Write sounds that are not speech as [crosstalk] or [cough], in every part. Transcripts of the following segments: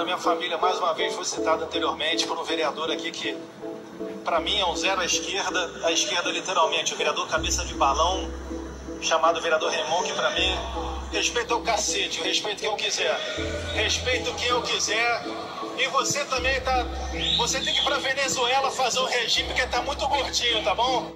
da minha família, mais uma vez, foi citado anteriormente por um vereador aqui que, para mim, é um zero à esquerda, à esquerda literalmente, o vereador cabeça de balão, chamado vereador Remon, que para mim, respeito o cacete, respeito quem eu quiser. Respeito quem eu quiser. E você também tá. Você tem que ir pra Venezuela fazer o regime, porque tá muito gordinho, tá bom?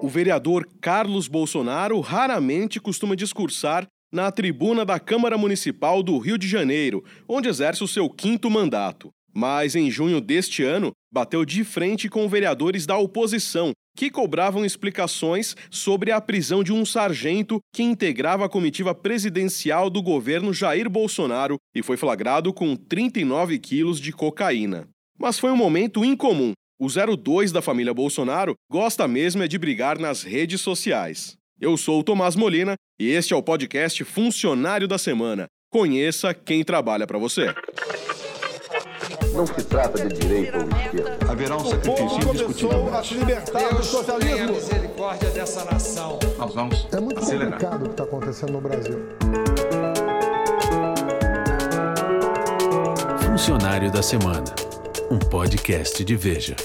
O vereador Carlos Bolsonaro raramente costuma discursar na tribuna da Câmara Municipal do Rio de Janeiro, onde exerce o seu quinto mandato. Mas em junho deste ano, bateu de frente com vereadores da oposição que cobravam explicações sobre a prisão de um sargento que integrava a comitiva presidencial do governo Jair Bolsonaro e foi flagrado com 39 quilos de cocaína. Mas foi um momento incomum. O 02 da família Bolsonaro gosta mesmo é de brigar nas redes sociais. Eu sou o Tomás Molina e este é o podcast Funcionário da Semana. Conheça quem trabalha para você. Não se trata de direito ou esquerda. Haverá um sacrifício indiscutível. a se libertar do socialismo. misericórdia dessa nação. Nós vamos É muito acelerar. complicado o que está acontecendo no Brasil. Funcionário da Semana, um podcast de Veja.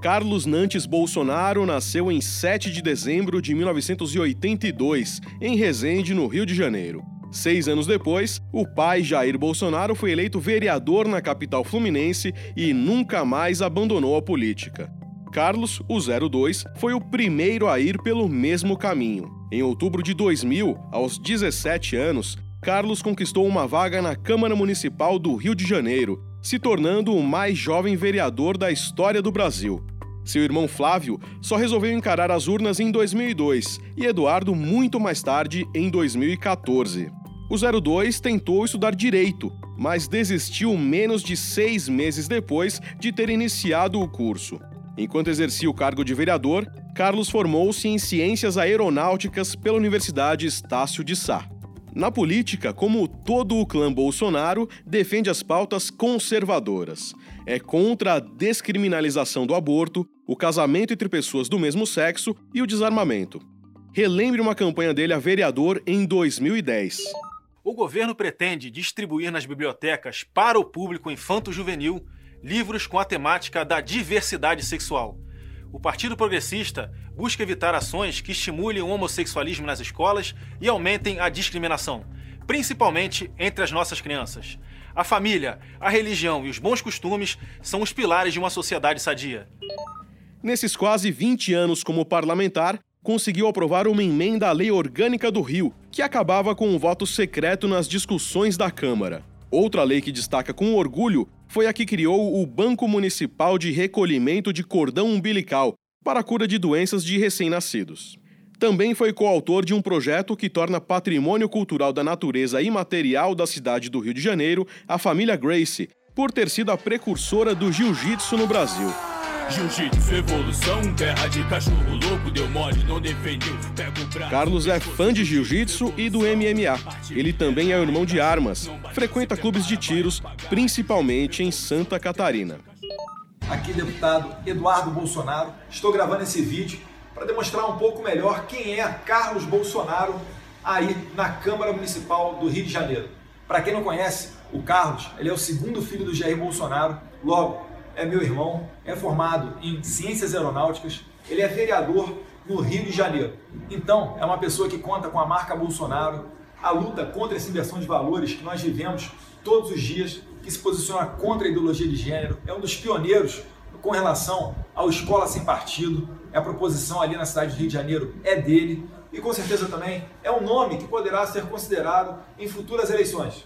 Carlos Nantes Bolsonaro nasceu em 7 de dezembro de 1982, em Resende, no Rio de Janeiro. Seis anos depois, o pai Jair Bolsonaro foi eleito vereador na capital fluminense e nunca mais abandonou a política. Carlos, o 02, foi o primeiro a ir pelo mesmo caminho. Em outubro de 2000, aos 17 anos, Carlos conquistou uma vaga na Câmara Municipal do Rio de Janeiro, se tornando o mais jovem vereador da história do Brasil. Seu irmão Flávio só resolveu encarar as urnas em 2002 e Eduardo muito mais tarde, em 2014. O 02 tentou estudar direito, mas desistiu menos de seis meses depois de ter iniciado o curso. Enquanto exercia o cargo de vereador, Carlos formou-se em Ciências Aeronáuticas pela Universidade Estácio de Sá. Na política, como todo o clã Bolsonaro, defende as pautas conservadoras. É contra a descriminalização do aborto, o casamento entre pessoas do mesmo sexo e o desarmamento. Relembre uma campanha dele a vereador em 2010. O governo pretende distribuir nas bibliotecas para o público infanto-juvenil livros com a temática da diversidade sexual. O Partido Progressista busca evitar ações que estimulem o homossexualismo nas escolas e aumentem a discriminação, principalmente entre as nossas crianças. A família, a religião e os bons costumes são os pilares de uma sociedade sadia. Nesses quase 20 anos como parlamentar, conseguiu aprovar uma emenda à Lei Orgânica do Rio, que acabava com o voto secreto nas discussões da Câmara. Outra lei que destaca com orgulho foi a que criou o Banco Municipal de Recolhimento de Cordão Umbilical para a cura de doenças de recém-nascidos. Também foi coautor de um projeto que torna patrimônio cultural da natureza imaterial da cidade do Rio de Janeiro a família Gracie, por ter sido a precursora do jiu-jitsu no Brasil. Jiu-jitsu, evolução, terra de cachorro louco, deu mole, não defendeu, pega o braço. Carlos é fã de jiu-jitsu e do MMA. Ele também é o irmão de armas. Frequenta clubes de tiros, principalmente em Santa Catarina. Aqui, deputado Eduardo Bolsonaro. Estou gravando esse vídeo para demonstrar um pouco melhor quem é Carlos Bolsonaro aí na Câmara Municipal do Rio de Janeiro. Para quem não conhece, o Carlos, ele é o segundo filho do Jair Bolsonaro, logo é meu irmão, é formado em Ciências Aeronáuticas, ele é vereador no Rio de Janeiro. Então, é uma pessoa que conta com a marca Bolsonaro, a luta contra essa inversão de valores que nós vivemos todos os dias, que se posiciona contra a ideologia de gênero, é um dos pioneiros com relação ao Escola Sem Partido, a proposição ali na cidade do Rio de Janeiro é dele, e com certeza também é um nome que poderá ser considerado em futuras eleições.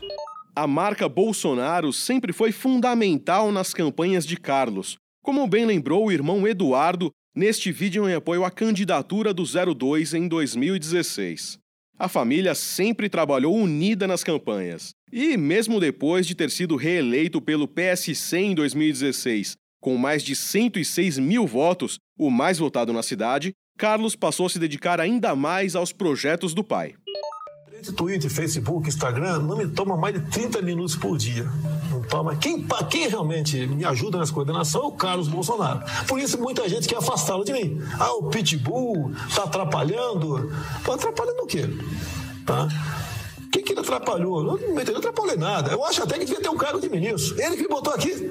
A marca Bolsonaro sempre foi fundamental nas campanhas de Carlos, como bem lembrou o irmão Eduardo neste vídeo em apoio à candidatura do 02 em 2016. A família sempre trabalhou unida nas campanhas. E, mesmo depois de ter sido reeleito pelo PSC em 2016, com mais de 106 mil votos, o mais votado na cidade, Carlos passou a se dedicar ainda mais aos projetos do pai. Twitter, Facebook, Instagram não me toma mais de 30 minutos por dia. Não toma. Quem, quem realmente me ajuda nessa coordenação é o Carlos Bolsonaro. Por isso muita gente quer afastá-lo de mim. Ah, o Pitbull está atrapalhando. Tá atrapalhando o quê? Tá? O que, que ele atrapalhou? Não, não atrapalhei nada. Eu acho até que devia ter um cargo de ministro. Ele que me botou aqui.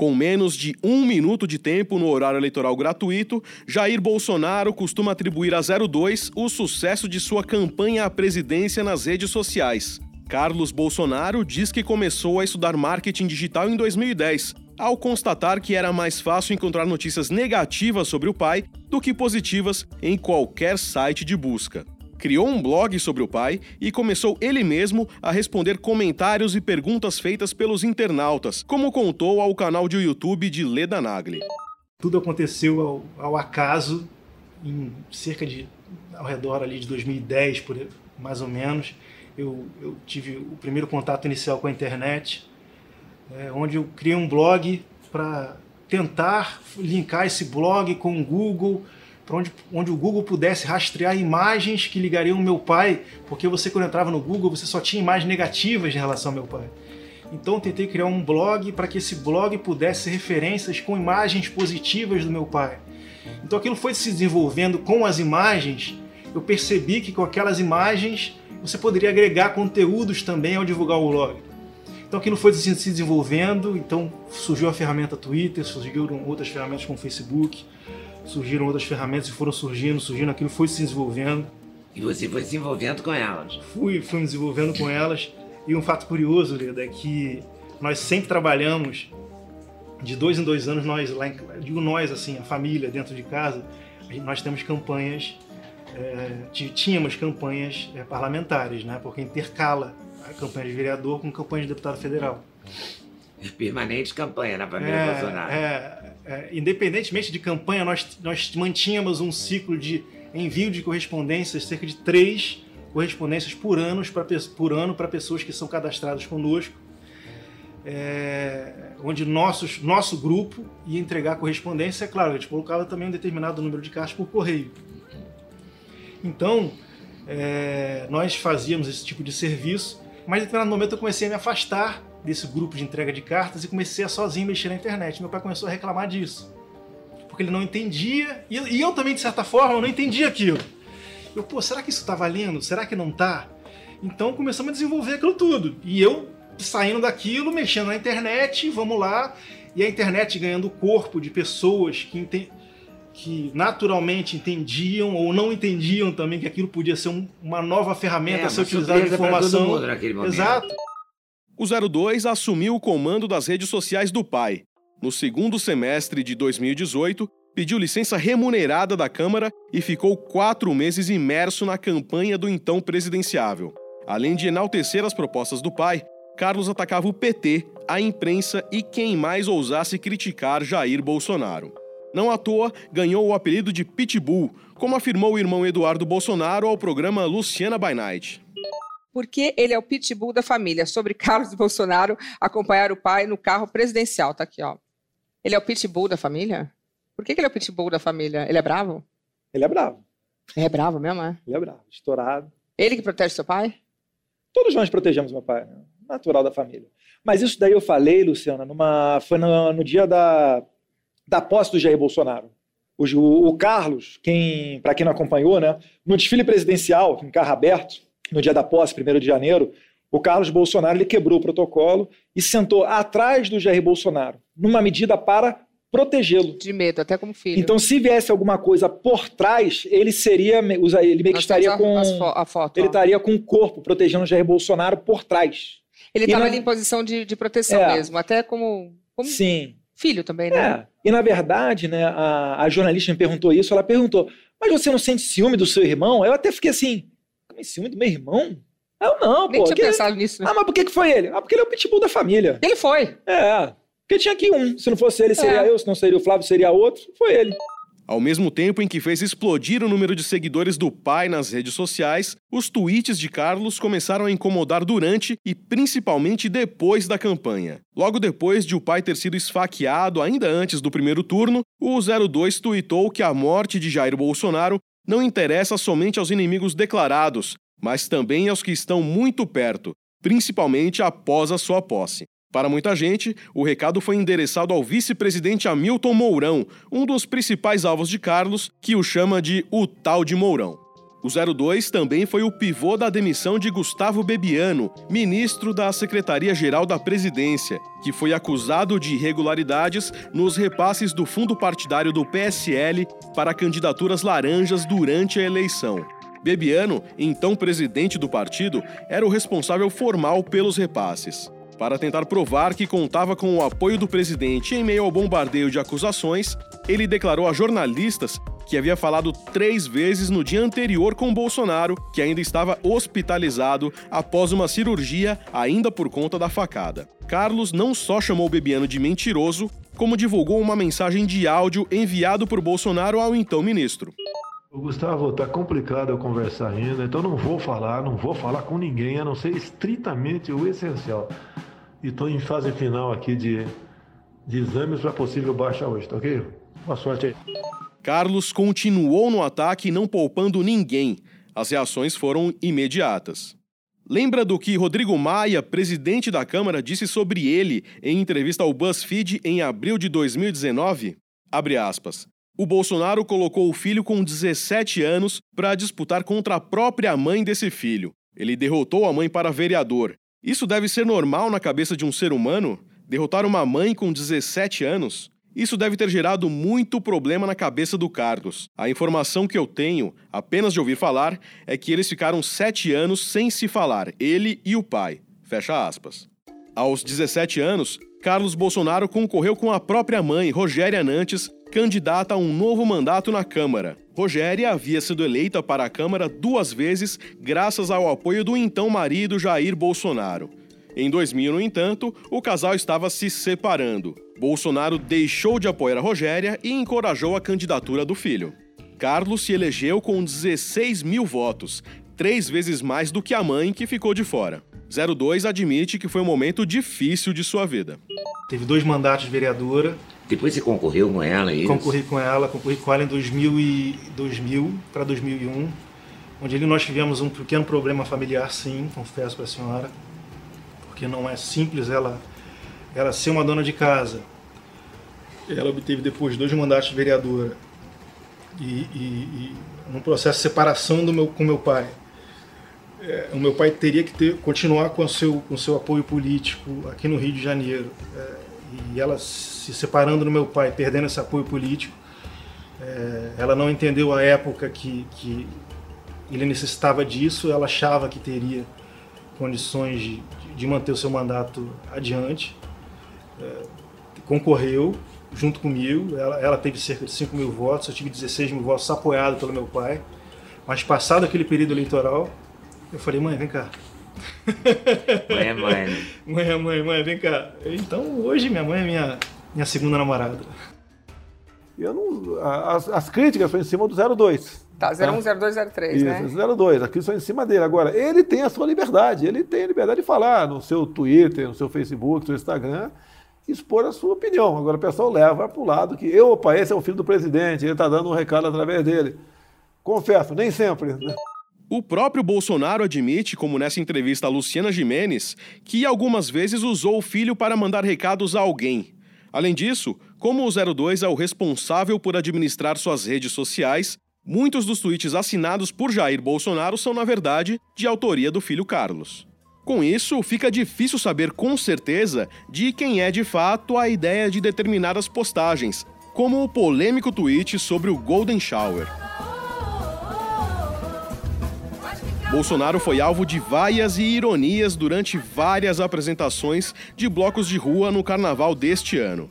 Com menos de um minuto de tempo no horário eleitoral gratuito, Jair Bolsonaro costuma atribuir a 02 o sucesso de sua campanha à presidência nas redes sociais. Carlos Bolsonaro diz que começou a estudar marketing digital em 2010, ao constatar que era mais fácil encontrar notícias negativas sobre o pai do que positivas em qualquer site de busca criou um blog sobre o pai e começou ele mesmo a responder comentários e perguntas feitas pelos internautas, como contou ao canal de YouTube de Leda Nagli. Tudo aconteceu ao, ao acaso, em cerca de ao redor ali de 2010, por mais ou menos. Eu, eu tive o primeiro contato inicial com a internet, é, onde eu criei um blog para tentar linkar esse blog com o Google, para onde, onde o Google pudesse rastrear imagens que ligariam meu pai, porque você quando entrava no Google você só tinha imagens negativas em relação ao meu pai. Então tentei criar um blog para que esse blog pudesse ser referências com imagens positivas do meu pai. Então aquilo foi se desenvolvendo com as imagens. Eu percebi que com aquelas imagens você poderia agregar conteúdos também ao divulgar o blog. Então aquilo foi se desenvolvendo, então surgiu a ferramenta Twitter, surgiram outras ferramentas como Facebook, surgiram outras ferramentas e foram surgindo, surgindo, aquilo foi se desenvolvendo. E você foi se envolvendo com elas? Fui, fui me desenvolvendo com elas. E um fato curioso, Leda, é que nós sempre trabalhamos, de dois em dois anos, nós lá em, digo nós, assim, a família dentro de casa, nós temos campanhas, é, tínhamos campanhas é, parlamentares, né? Porque intercala a campanha de vereador com campanha de deputado federal. [laughs] Permanente campanha na família é, Bolsonaro. É, é, independentemente de campanha, nós, nós mantínhamos um ciclo de envio de correspondências, cerca de três correspondências por, anos pra, por ano para pessoas que são cadastradas conosco, é, onde nossos, nosso grupo ia entregar correspondência, é claro, a gente colocava também um determinado número de cartas por correio. Então, é, nós fazíamos esse tipo de serviço, mas em determinado momento eu comecei a me afastar desse grupo de entrega de cartas e comecei a sozinho mexer na internet. Meu pai começou a reclamar disso. Porque ele não entendia, e eu, e eu também, de certa forma, não entendia aquilo. Eu, pô, será que isso tá valendo? Será que não tá? Então começamos a desenvolver aquilo tudo. E eu saindo daquilo, mexendo na internet, vamos lá. E a internet ganhando o corpo de pessoas que, ente... que naturalmente entendiam ou não entendiam também que aquilo podia ser um, uma nova ferramenta é, a ser utilizada de informação. Todo mundo naquele momento. Exato. O 02 assumiu o comando das redes sociais do pai. No segundo semestre de 2018, pediu licença remunerada da Câmara e ficou quatro meses imerso na campanha do então presidenciável. Além de enaltecer as propostas do pai, Carlos atacava o PT, a imprensa e quem mais ousasse criticar Jair Bolsonaro. Não à toa, ganhou o apelido de Pitbull, como afirmou o irmão Eduardo Bolsonaro ao programa Luciana by Night porque ele é o pitbull da família. Sobre Carlos Bolsonaro acompanhar o pai no carro presidencial. Tá aqui, ó. Ele é o pitbull da família? Por que, que ele é o pitbull da família? Ele é bravo? Ele é bravo. É bravo mesmo, é? Ele é bravo, estourado. Ele que protege seu pai? Todos nós protegemos meu pai, né? natural da família. Mas isso daí eu falei, Luciana, numa, foi no, no dia da, da posse do Jair Bolsonaro. O, o Carlos, quem, para quem não acompanhou, né, no desfile presidencial, em carro aberto, no dia da posse, 1 de janeiro, o Carlos Bolsonaro ele quebrou o protocolo e sentou atrás do Jair Bolsonaro, numa medida para protegê-lo. De medo, até como filho. Então, se viesse alguma coisa por trás, ele seria, ele meio que estaria com a, foto, ele estaria com o corpo protegendo o Jair Bolsonaro por trás. Ele estava ali em posição de, de proteção é, mesmo, até como, como sim. filho também, né? É. E na verdade, né, a, a jornalista me perguntou isso, ela perguntou: "Mas você não sente ciúme do seu irmão?" Eu até fiquei assim: em ciúme do meu irmão? Eu não, Nem pô. tinha pensado nisso. Né? Ah, mas por que, que foi ele? Ah, porque ele é o pitbull da família. Ele foi. É. Porque tinha aqui um. Se não fosse ele, seria é. eu. Se não seria o Flávio, seria outro. Foi ele. Ao mesmo tempo em que fez explodir o número de seguidores do pai nas redes sociais, os tweets de Carlos começaram a incomodar durante e principalmente depois da campanha. Logo depois de o pai ter sido esfaqueado ainda antes do primeiro turno, o 02 tweetou que a morte de Jair Bolsonaro não interessa somente aos inimigos declarados, mas também aos que estão muito perto, principalmente após a sua posse. Para muita gente, o recado foi endereçado ao vice-presidente Hamilton Mourão, um dos principais alvos de Carlos, que o chama de o tal de Mourão. O 02 também foi o pivô da demissão de Gustavo Bebiano, ministro da Secretaria-Geral da Presidência, que foi acusado de irregularidades nos repasses do fundo partidário do PSL para candidaturas laranjas durante a eleição. Bebiano, então presidente do partido, era o responsável formal pelos repasses. Para tentar provar que contava com o apoio do presidente em meio ao bombardeio de acusações, ele declarou a jornalistas que havia falado três vezes no dia anterior com Bolsonaro, que ainda estava hospitalizado após uma cirurgia, ainda por conta da facada. Carlos não só chamou Bebiano de mentiroso, como divulgou uma mensagem de áudio enviado por Bolsonaro ao então ministro. Gustavo, tá complicado eu conversar ainda, então não vou falar, não vou falar com ninguém, a não ser estritamente o essencial. E estou em fase final aqui de, de exames para possível baixa hoje, tá ok? Boa sorte aí. Carlos continuou no ataque, não poupando ninguém. As reações foram imediatas. Lembra do que Rodrigo Maia, presidente da Câmara, disse sobre ele em entrevista ao BuzzFeed em abril de 2019? Abre aspas. O Bolsonaro colocou o filho com 17 anos para disputar contra a própria mãe desse filho. Ele derrotou a mãe para vereador. Isso deve ser normal na cabeça de um ser humano? Derrotar uma mãe com 17 anos? Isso deve ter gerado muito problema na cabeça do Carlos. A informação que eu tenho, apenas de ouvir falar, é que eles ficaram sete anos sem se falar, ele e o pai. Fecha aspas. Aos 17 anos, Carlos Bolsonaro concorreu com a própria mãe, Rogéria Nantes, candidata a um novo mandato na Câmara. Rogéria havia sido eleita para a Câmara duas vezes graças ao apoio do então marido Jair Bolsonaro. Em 2000, no entanto, o casal estava se separando. Bolsonaro deixou de apoiar a Rogéria e encorajou a candidatura do filho. Carlos se elegeu com 16 mil votos, três vezes mais do que a mãe, que ficou de fora. 02 admite que foi um momento difícil de sua vida. Teve dois mandatos de vereadora, depois você concorreu com ela, é isso? Concorri com ela, concorri com ela em 2000, e, 2000 para 2001, onde ali nós tivemos um pequeno problema familiar, sim, confesso para a senhora, porque não é simples ela, ela ser uma dona de casa. Ela obteve depois dois mandatos de vereadora e, e, e num processo de separação do meu, com meu pai. É, o meu pai teria que ter, continuar com o seu, com seu apoio político aqui no Rio de Janeiro. É, e ela se separando do meu pai, perdendo esse apoio político. É, ela não entendeu a época que, que ele necessitava disso, ela achava que teria condições de, de manter o seu mandato adiante. É, concorreu junto comigo, ela, ela, teve cerca de 5 mil votos, eu tive 16 mil votos apoiado pelo meu pai. Mas passado aquele período eleitoral, eu falei, mãe, vem cá, [laughs] Mãe é mãe. Né? [laughs] Mãe é mãe, mãe, vem cá. Então hoje minha mãe é minha, minha segunda namorada. Eu não, as, as críticas foram em cima do 02. Tá, 01, tá? 02, 03, né? Isso, 02. Aqui são em cima dele. Agora, ele tem a sua liberdade. Ele tem a liberdade de falar no seu Twitter, no seu Facebook, no seu Instagram, expor a sua opinião. Agora, o pessoal leva para o lado que eu, opa, esse é o filho do presidente, ele está dando um recado através dele. Confesso, nem sempre. Né? O próprio Bolsonaro admite, como nessa entrevista a Luciana Jimenez, que algumas vezes usou o filho para mandar recados a alguém. Além disso, como o 02 é o responsável por administrar suas redes sociais, muitos dos tweets assinados por Jair Bolsonaro são, na verdade, de autoria do filho Carlos. Com isso, fica difícil saber com certeza de quem é de fato a ideia de determinadas postagens, como o polêmico tweet sobre o Golden Shower. Bolsonaro foi alvo de vaias e ironias durante várias apresentações de blocos de rua no carnaval deste ano.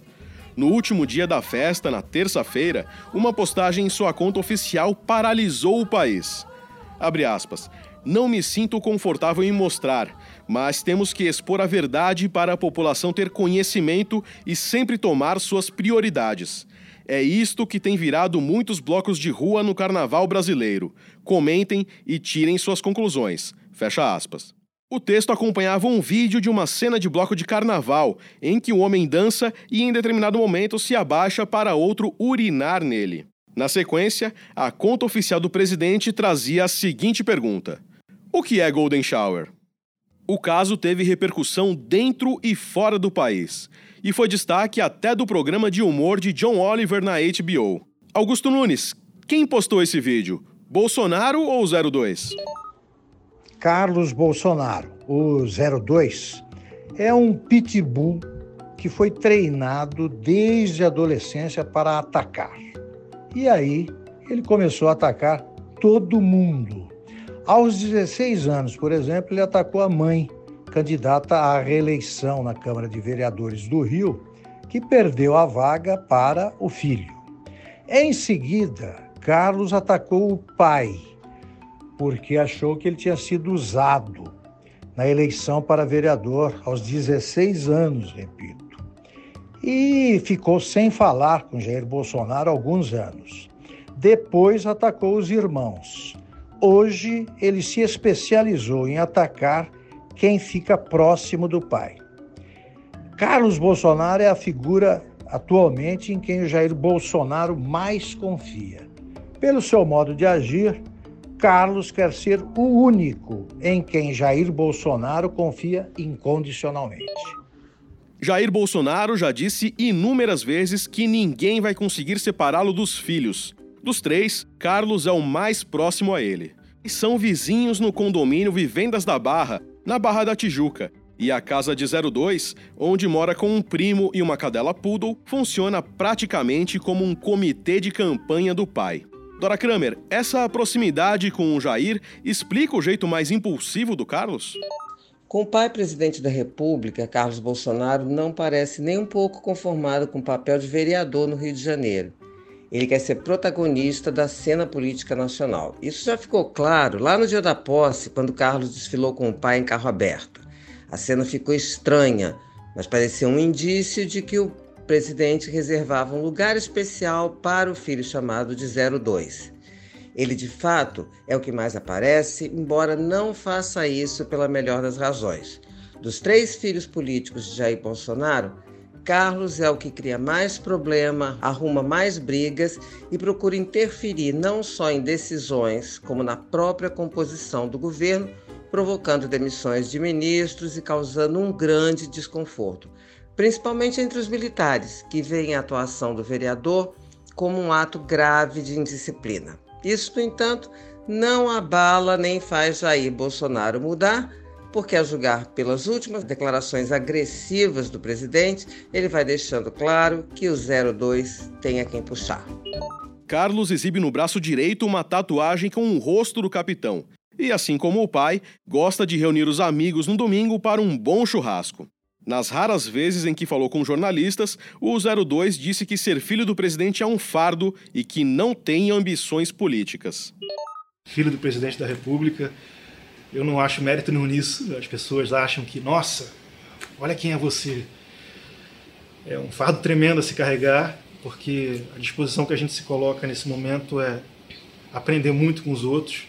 No último dia da festa, na terça-feira, uma postagem em sua conta oficial paralisou o país. Abre aspas. Não me sinto confortável em mostrar, mas temos que expor a verdade para a população ter conhecimento e sempre tomar suas prioridades. É isto que tem virado muitos blocos de rua no carnaval brasileiro. Comentem e tirem suas conclusões. Fecha aspas. O texto acompanhava um vídeo de uma cena de bloco de carnaval, em que o homem dança e em determinado momento se abaixa para outro urinar nele. Na sequência, a conta oficial do presidente trazia a seguinte pergunta: O que é Golden Shower? O caso teve repercussão dentro e fora do país e foi destaque até do programa de humor de John Oliver na HBO. Augusto Nunes, quem postou esse vídeo? Bolsonaro ou 02? Carlos Bolsonaro, o 02, é um pitbull que foi treinado desde a adolescência para atacar. E aí ele começou a atacar todo mundo. Aos 16 anos, por exemplo, ele atacou a mãe, candidata à reeleição na Câmara de Vereadores do Rio, que perdeu a vaga para o filho. Em seguida, Carlos atacou o pai, porque achou que ele tinha sido usado na eleição para vereador aos 16 anos, repito. E ficou sem falar com Jair Bolsonaro alguns anos. Depois atacou os irmãos. Hoje ele se especializou em atacar quem fica próximo do pai. Carlos Bolsonaro é a figura atualmente em quem o Jair Bolsonaro mais confia. Pelo seu modo de agir, Carlos quer ser o único em quem Jair Bolsonaro confia incondicionalmente. Jair Bolsonaro já disse inúmeras vezes que ninguém vai conseguir separá-lo dos filhos. Dos três, Carlos é o mais próximo a ele. E são vizinhos no condomínio Vivendas da Barra, na Barra da Tijuca. E a casa de 02, onde mora com um primo e uma cadela poodle, funciona praticamente como um comitê de campanha do pai. Dora Kramer, essa proximidade com o Jair explica o jeito mais impulsivo do Carlos? Com o pai presidente da República, Carlos Bolsonaro não parece nem um pouco conformado com o papel de vereador no Rio de Janeiro. Ele quer ser protagonista da cena política nacional. Isso já ficou claro lá no dia da posse, quando Carlos desfilou com o pai em carro aberto. A cena ficou estranha, mas parecia um indício de que o presidente reservava um lugar especial para o filho chamado de 02. Ele, de fato, é o que mais aparece, embora não faça isso pela melhor das razões. Dos três filhos políticos de Jair Bolsonaro, Carlos é o que cria mais problema, arruma mais brigas e procura interferir não só em decisões, como na própria composição do governo, provocando demissões de ministros e causando um grande desconforto principalmente entre os militares, que veem a atuação do vereador como um ato grave de indisciplina. Isso, no entanto, não abala nem faz Jair Bolsonaro mudar, porque, a julgar pelas últimas declarações agressivas do presidente, ele vai deixando claro que o 02 tem a quem puxar. Carlos exibe no braço direito uma tatuagem com o rosto do capitão. E, assim como o pai, gosta de reunir os amigos no domingo para um bom churrasco. Nas raras vezes em que falou com jornalistas, o 02 disse que ser filho do presidente é um fardo e que não tem ambições políticas. Filho do presidente da República, eu não acho mérito nenhum nisso. As pessoas acham que, nossa, olha quem é você. É um fardo tremendo a se carregar, porque a disposição que a gente se coloca nesse momento é aprender muito com os outros,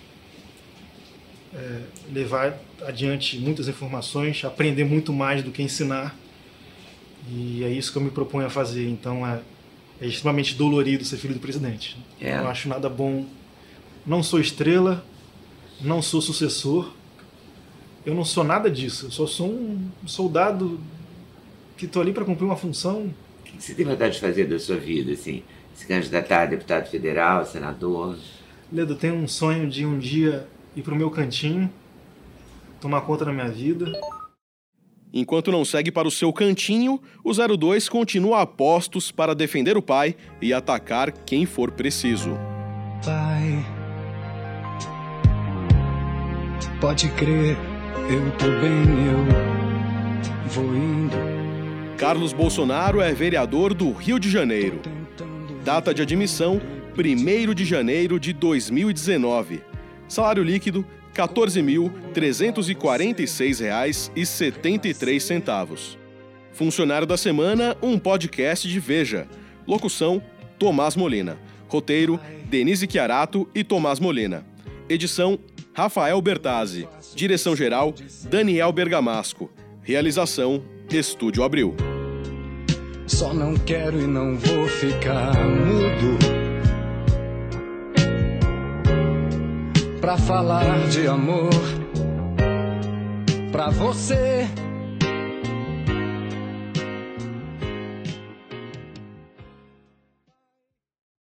é, levar adiante muitas informações, aprender muito mais do que ensinar. E é isso que eu me proponho a fazer. Então é, é extremamente dolorido ser filho do presidente. É. Não acho nada bom. Não sou estrela, não sou sucessor. Eu não sou nada disso. Eu só sou um soldado que estou ali para cumprir uma função. O que você tem vontade de fazer da sua vida, assim? Se candidatar a deputado federal, senador? Ledo, eu tenho um sonho de um dia ir para o meu cantinho, tomar conta da minha vida. Enquanto não segue para o seu cantinho, o 02 continua a postos para defender o pai e atacar quem for preciso. Pai, pode crer, eu tô bem, eu vou indo. Carlos Bolsonaro é vereador do Rio de Janeiro. Data de admissão: 1 de janeiro de 2019. Salário líquido R$ 14.346,73. Funcionário da semana, um podcast de Veja. Locução: Tomás Molina. Roteiro: Denise Chiarato e Tomás Molina. Edição: Rafael Bertazzi. Direção-geral: Daniel Bergamasco. Realização: Estúdio Abril. Só não quero e não vou ficar mudo. Pra falar de amor. Pra você